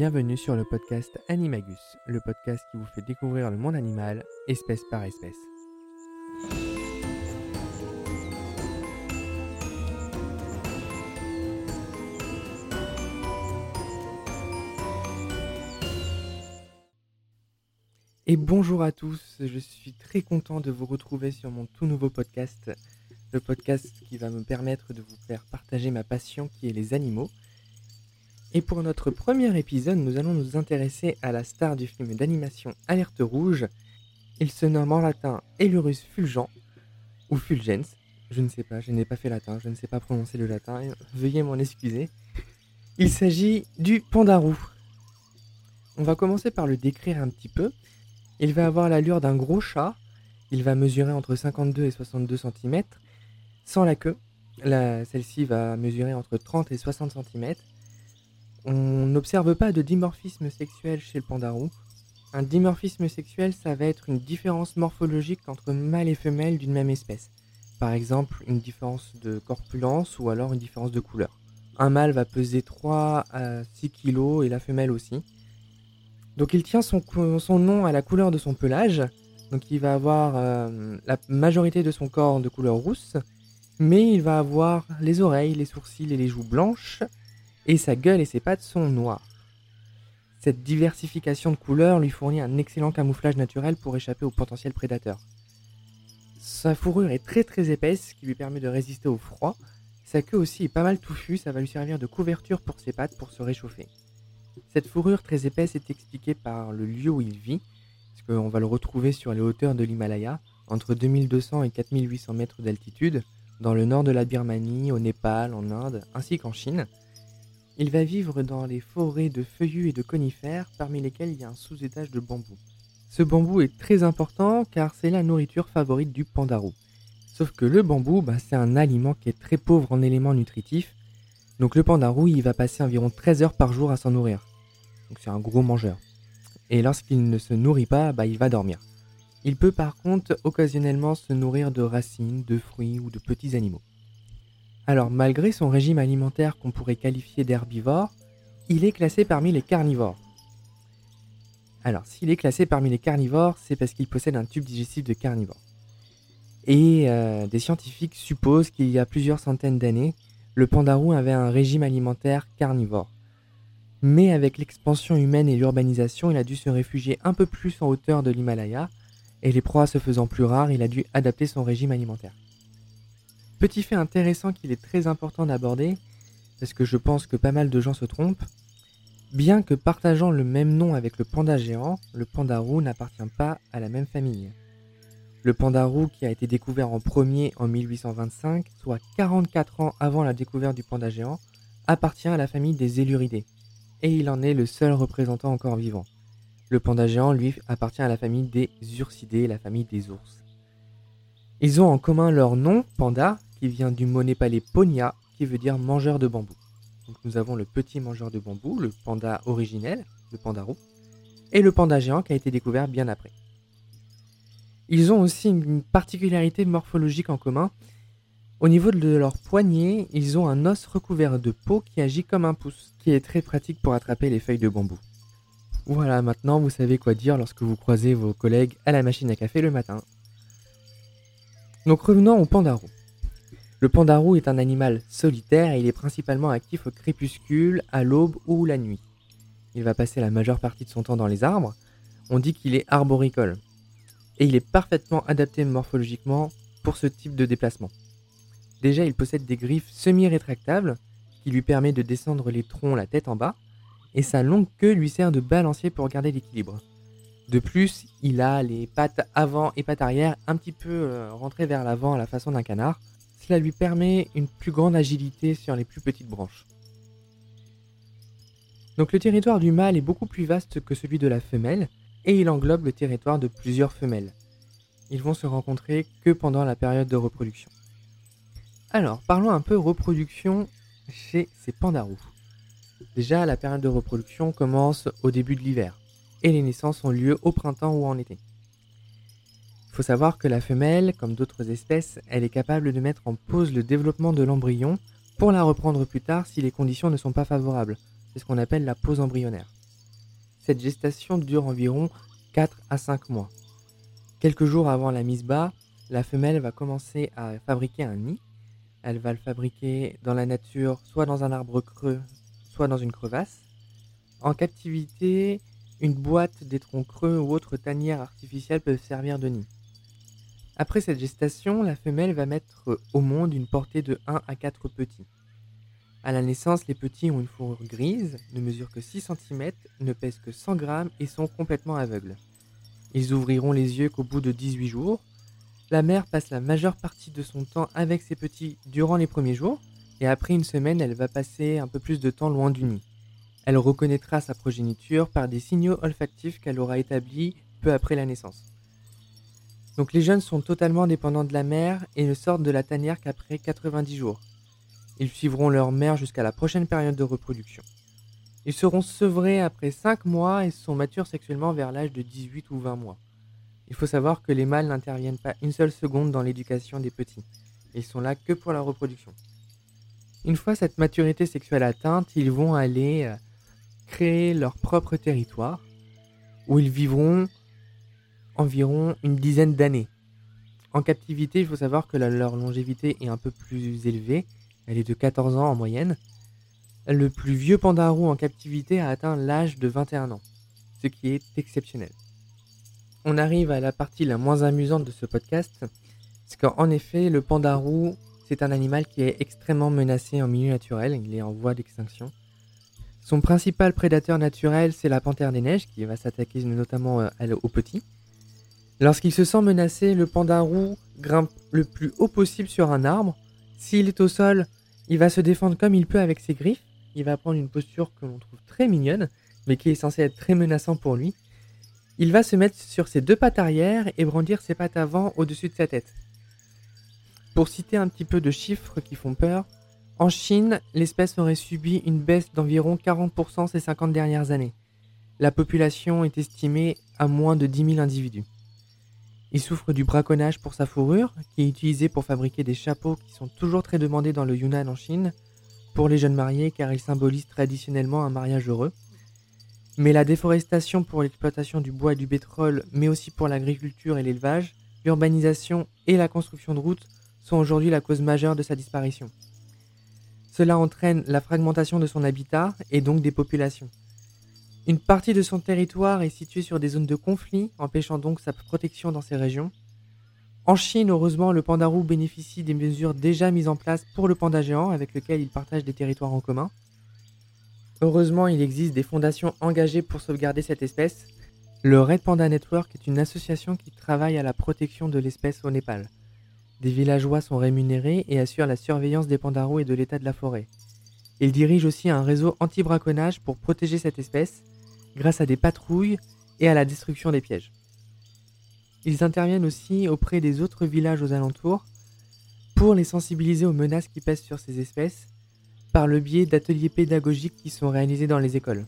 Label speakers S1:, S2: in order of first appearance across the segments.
S1: Bienvenue sur le podcast Animagus, le podcast qui vous fait découvrir le monde animal, espèce par espèce. Et bonjour à tous, je suis très content de vous retrouver sur mon tout nouveau podcast, le podcast qui va me permettre de vous faire partager ma passion qui est les animaux. Et pour notre premier épisode, nous allons nous intéresser à la star du film d'animation Alerte Rouge. Il se nomme en latin Elurus fulgent ou fulgens. Je ne sais pas, je n'ai pas fait latin, je ne sais pas prononcer le latin, veuillez m'en excuser. Il s'agit du pandarou. On va commencer par le décrire un petit peu. Il va avoir l'allure d'un gros chat. Il va mesurer entre 52 et 62 cm. Sans la queue, celle-ci va mesurer entre 30 et 60 cm. On n'observe pas de dimorphisme sexuel chez le pandarou. Un dimorphisme sexuel, ça va être une différence morphologique entre mâle et femelle d'une même espèce. Par exemple, une différence de corpulence ou alors une différence de couleur. Un mâle va peser 3 à 6 kg et la femelle aussi. Donc il tient son, nom à la couleur de son pelage. Donc il va avoir euh, la majorité de son corps de couleur rousse, mais il va avoir les oreilles, les sourcils et les joues blanches, et sa gueule et ses pattes sont noires. Cette diversification de couleurs lui fournit un excellent camouflage naturel pour échapper aux potentiels prédateurs. Sa fourrure est très très épaisse, ce qui lui permet de résister au froid. Sa queue aussi est pas mal touffue, ça va lui servir de couverture pour ses pattes pour se réchauffer. Cette fourrure très épaisse est expliquée par le lieu où il vit, parce qu'on va le retrouver sur les hauteurs de l'Himalaya, entre 2200 et 4800 mètres d'altitude, dans le nord de la Birmanie, au Népal, en Inde, ainsi qu'en Chine. Il va vivre dans les forêts de feuillus et de conifères, parmi lesquels il y a un sous-étage de bambou. Ce bambou est très important car c'est la nourriture favorite du pandarou. Sauf que le bambou, bah, c'est un aliment qui est très pauvre en éléments nutritifs. Donc le pandarou, il va passer environ 13 heures par jour à s'en nourrir. Donc c'est un gros mangeur. Et lorsqu'il ne se nourrit pas, bah, il va dormir. Il peut par contre occasionnellement se nourrir de racines, de fruits ou de petits animaux. Alors malgré son régime alimentaire qu'on pourrait qualifier d'herbivore, il est classé parmi les carnivores. Alors s'il est classé parmi les carnivores, c'est parce qu'il possède un tube digestif de carnivore. Et euh, des scientifiques supposent qu'il y a plusieurs centaines d'années, le pandarou avait un régime alimentaire carnivore. Mais avec l'expansion humaine et l'urbanisation, il a dû se réfugier un peu plus en hauteur de l'Himalaya, et les proies se faisant plus rares, il a dû adapter son régime alimentaire. Petit fait intéressant qu'il est très important d'aborder, parce que je pense que pas mal de gens se trompent, bien que partageant le même nom avec le panda géant, le pandarou n'appartient pas à la même famille. Le pandarou qui a été découvert en premier en 1825, soit 44 ans avant la découverte du panda géant, appartient à la famille des Éluridés, et il en est le seul représentant encore vivant. Le panda géant, lui, appartient à la famille des ursidés, la famille des ours. Ils ont en commun leur nom, panda, qui vient du mot népalais ponia, qui veut dire mangeur de bambou. Nous avons le petit mangeur de bambou, le panda originel, le pandarou, et le panda géant qui a été découvert bien après. Ils ont aussi une particularité morphologique en commun, au niveau de leur poignet, ils ont un os recouvert de peau qui agit comme un pouce, qui est très pratique pour attraper les feuilles de bambou. Voilà, maintenant vous savez quoi dire lorsque vous croisez vos collègues à la machine à café le matin. Donc revenons au pandarou. Le pandarou est un animal solitaire et il est principalement actif au crépuscule, à l'aube ou la nuit. Il va passer la majeure partie de son temps dans les arbres. On dit qu'il est arboricole. Et il est parfaitement adapté morphologiquement pour ce type de déplacement. Déjà, il possède des griffes semi-rétractables qui lui permet de descendre les troncs la tête en bas, et sa longue queue lui sert de balancier pour garder l'équilibre. De plus, il a les pattes avant et pattes arrière un petit peu euh, rentrées vers l'avant à la façon d'un canard. Cela lui permet une plus grande agilité sur les plus petites branches. Donc le territoire du mâle est beaucoup plus vaste que celui de la femelle, et il englobe le territoire de plusieurs femelles. Ils vont se rencontrer que pendant la période de reproduction. Alors, parlons un peu reproduction chez ces pandarous. Déjà, la période de reproduction commence au début de l'hiver, et les naissances ont lieu au printemps ou en été. Il faut savoir que la femelle, comme d'autres espèces, elle est capable de mettre en pause le développement de l'embryon pour la reprendre plus tard si les conditions ne sont pas favorables. C'est ce qu'on appelle la pause embryonnaire. cette gestation dure environ 4 à 5 mois. Quelques jours avant la mise bas, la femelle va commencer à fabriquer un nid. Elle va le fabriquer dans la nature, soit dans un arbre creux, soit dans une crevasse. En captivité, une boîte, des troncs creux ou autres tanières artificielles peuvent servir de nid. Après cette gestation, la femelle va mettre au monde une portée de 1 à 4 petits. À la naissance, les petits ont une fourrure grise, ne mesurent que 6 cm, ne pèsent que 100 grammes et sont complètement aveugles. Ils ouvriront les yeux qu'au bout de 18 jours. La mère passe la majeure partie de son temps avec ses petits durant les premiers jours, et après une semaine, elle va passer un peu plus de temps loin du nid. Elle reconnaîtra sa progéniture par des signaux olfactifs qu'elle aura établis peu après la naissance. Donc les jeunes sont totalement dépendants de la mère et ne sortent de la tanière qu'après 90 jours. Ils suivront leur mère jusqu'à la prochaine période de reproduction. Ils seront sevrés après 5 mois et sont matures sexuellement vers l'âge de 18 ou 20 mois. Il faut savoir que les mâles n'interviennent pas une seule seconde dans l'éducation des petits. Ils sont là que pour la reproduction. Une fois cette maturité sexuelle atteinte, ils vont aller euh, créer leur propre territoire où ils vivront environ une dizaine d'années. En captivité, il faut savoir que leur longévité est un peu plus élevée, elle est de 14 ans en moyenne. Le plus vieux pandarou en captivité a atteint l'âge de 21 ans, ce qui est exceptionnel. On arrive à la partie la moins amusante de ce podcast, c'est qu'en effet, le pandarou, c'est un animal qui est extrêmement menacé en milieu naturel, il est en voie d'extinction. Son principal prédateur naturel, c'est la panthère des neiges, qui va s'attaquer notamment euh, aux petits. Lorsqu'il se sent menacé, le pandarou grimpe le plus haut possible sur un arbre. S'il est au sol, il va se défendre comme il peut avec ses griffes. Il va prendre une posture que l'on trouve très mignonne, mais qui est censée être très menaçant pour lui. Il va se mettre sur ses deux pattes arrière et brandir ses pattes avant au-dessus de sa tête. Pour citer un petit peu de chiffres qui font peur, en Chine, l'espèce aurait subi une baisse d'environ 40% ces 50 dernières années. La population est estimée à moins de 10 000 individus. Il souffre du braconnage pour sa fourrure, qui est utilisée pour fabriquer des chapeaux qui sont toujours très demandés dans le Yunnan en Chine, pour les jeunes mariés car ils symbolisent traditionnellement un mariage heureux. Mais la déforestation pour l'exploitation du bois et du pétrole, mais aussi pour l'agriculture et l'élevage, l'urbanisation et la construction de routes sont aujourd'hui la cause majeure de sa disparition. Cela entraîne la fragmentation de son habitat et donc des populations. Une partie de son territoire est située sur des zones de conflit, empêchant donc sa protection dans ces régions. En Chine, heureusement, le pandarou bénéficie des mesures déjà mises en place pour le panda géant avec lequel il partage des territoires en commun. Heureusement, il existe des fondations engagées pour sauvegarder cette espèce. Le Red Panda Network est une association qui travaille à la protection de l'espèce au Népal. Des villageois sont rémunérés et assurent la surveillance des pandarous et de l'état de la forêt. Il dirige aussi un réseau anti-braconnage pour protéger cette espèce, grâce à des patrouilles et à la destruction des pièges. Ils interviennent aussi auprès des autres villages aux alentours pour les sensibiliser aux menaces qui pèsent sur ces espèces par le biais d'ateliers pédagogiques qui sont réalisés dans les écoles.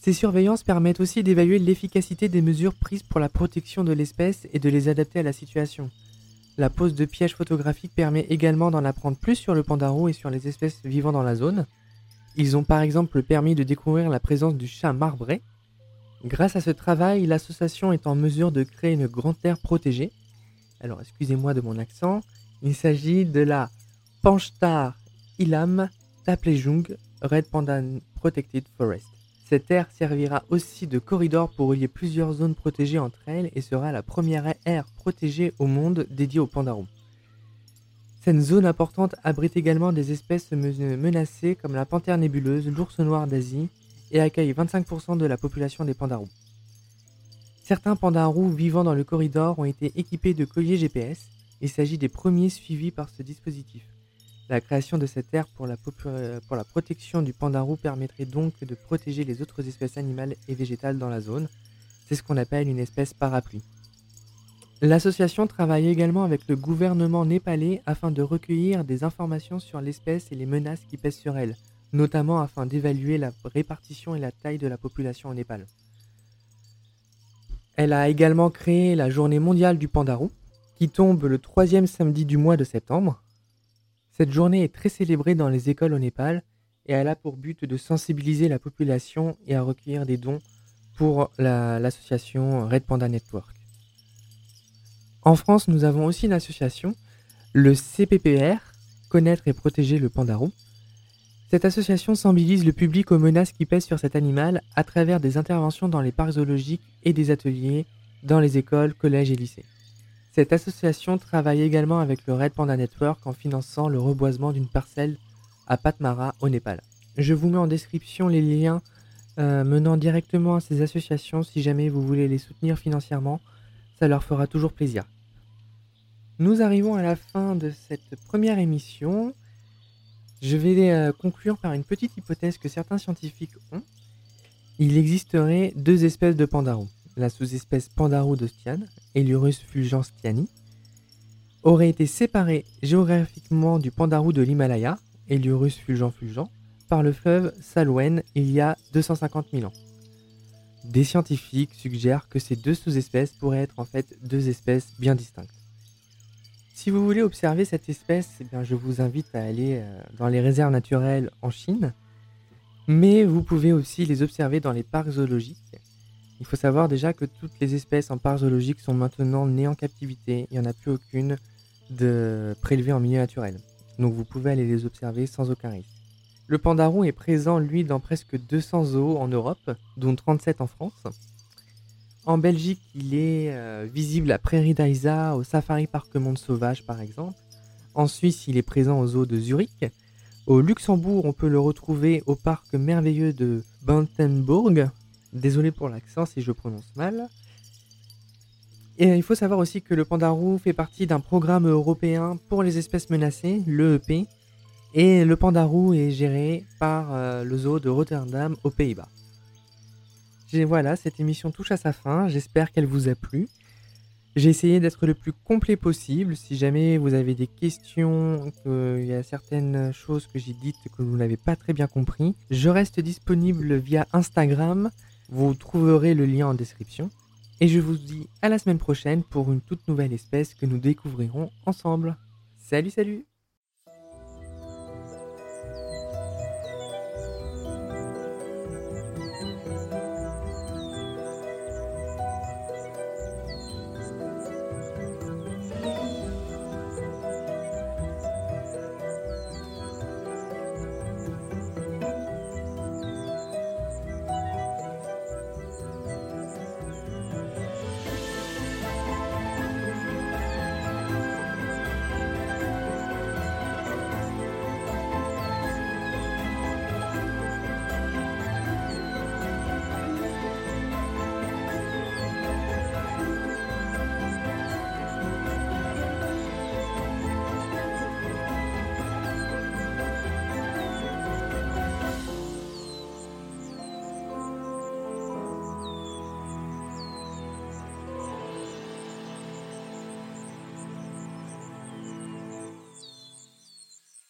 S1: Ces surveillances permettent aussi d'évaluer l'efficacité des mesures prises pour la protection de l'espèce et de les adapter à la situation, la pose de pièges photographiques permet également d'en apprendre plus sur le pandarou et sur les espèces vivant dans la zone. Ils ont par exemple permis de découvrir la présence du chat marbré. Grâce à ce travail, l'association est en mesure de créer une grande terre protégée. Alors excusez-moi de mon accent, il s'agit de la Panchtar Ilam Taplejung Red Panda Protected Forest. Cette aire servira aussi de corridor pour relier plusieurs zones protégées entre elles et sera la première aire protégée au monde dédiée aux pandarous. Cette zone importante abrite également des espèces menacées comme la panthère nébuleuse, l'ours noir d'Asie et accueille 25% de la population des pandarous. Certains pandarous vivant dans le corridor ont été équipés de colliers GPS. Il s'agit des premiers suivis par ce dispositif. La création de cette aire pour la, pour la protection du pandarou permettrait donc de protéger les autres espèces animales et végétales dans la zone. C'est ce qu'on appelle une espèce parapluie. L'association travaille également avec le gouvernement népalais afin de recueillir des informations sur l'espèce et les menaces qui pèsent sur elle, notamment afin d'évaluer la répartition et la taille de la population au Népal. Elle a également créé la journée mondiale du pandarou, qui tombe le troisième samedi du mois de septembre, cette journée est très célébrée dans les écoles au Népal et elle a pour but de sensibiliser la population et à recueillir des dons pour l'association Red Panda Network. En France, nous avons aussi une association, le CPPR, Connaître et protéger le pandarou. Cette association sensibilise le public aux menaces qui pèsent sur cet animal à travers des interventions dans les parcs zoologiques et des ateliers dans les écoles, collèges et lycées. Cette association travaille également avec le Red Panda Network en finançant le reboisement d'une parcelle à Patmara au Népal. Je vous mets en description les liens euh, menant directement à ces associations si jamais vous voulez les soutenir financièrement, ça leur fera toujours plaisir. Nous arrivons à la fin de cette première émission. Je vais euh, conclure par une petite hypothèse que certains scientifiques ont. Il existerait deux espèces de pandarous. La sous-espèce Pandarou d'Ostian, Elurus fulgenstiani, aurait été séparée géographiquement du pandarou de l'Himalaya, Elurus fulgent fulgent, par le fleuve Salwen il y a 250 000 ans. Des scientifiques suggèrent que ces deux sous-espèces pourraient être en fait deux espèces bien distinctes. Si vous voulez observer cette espèce, eh je vous invite à aller euh, dans les réserves naturelles en Chine, mais vous pouvez aussi les observer dans les parcs zoologiques. Il faut savoir déjà que toutes les espèces en parc zoologique sont maintenant nées en captivité, il n'y en a plus aucune de prélevée en milieu naturel. Donc vous pouvez aller les observer sans aucun risque. Le pandarou est présent, lui, dans presque 200 zoos en Europe, dont 37 en France. En Belgique, il est euh, visible à Prairie d'Aisa, au Safari Parc Monde Sauvage par exemple. En Suisse, il est présent aux eaux de Zurich. Au Luxembourg, on peut le retrouver au parc merveilleux de Bantenburg. Désolé pour l'accent si je prononce mal. Et il faut savoir aussi que le pandarou fait partie d'un programme européen pour les espèces menacées, l'EEP, et le pandarou est géré par euh, le zoo de Rotterdam aux Pays-Bas voilà, cette émission touche à sa fin. J'espère qu'elle vous a plu. J'ai essayé d'être le plus complet possible. Si jamais vous avez des questions, qu'il y a certaines choses que j'ai dites que vous n'avez pas très bien compris, je reste disponible via Instagram. Vous trouverez le lien en description. Et je vous dis à la semaine prochaine pour une toute nouvelle espèce que nous découvrirons ensemble. Salut, salut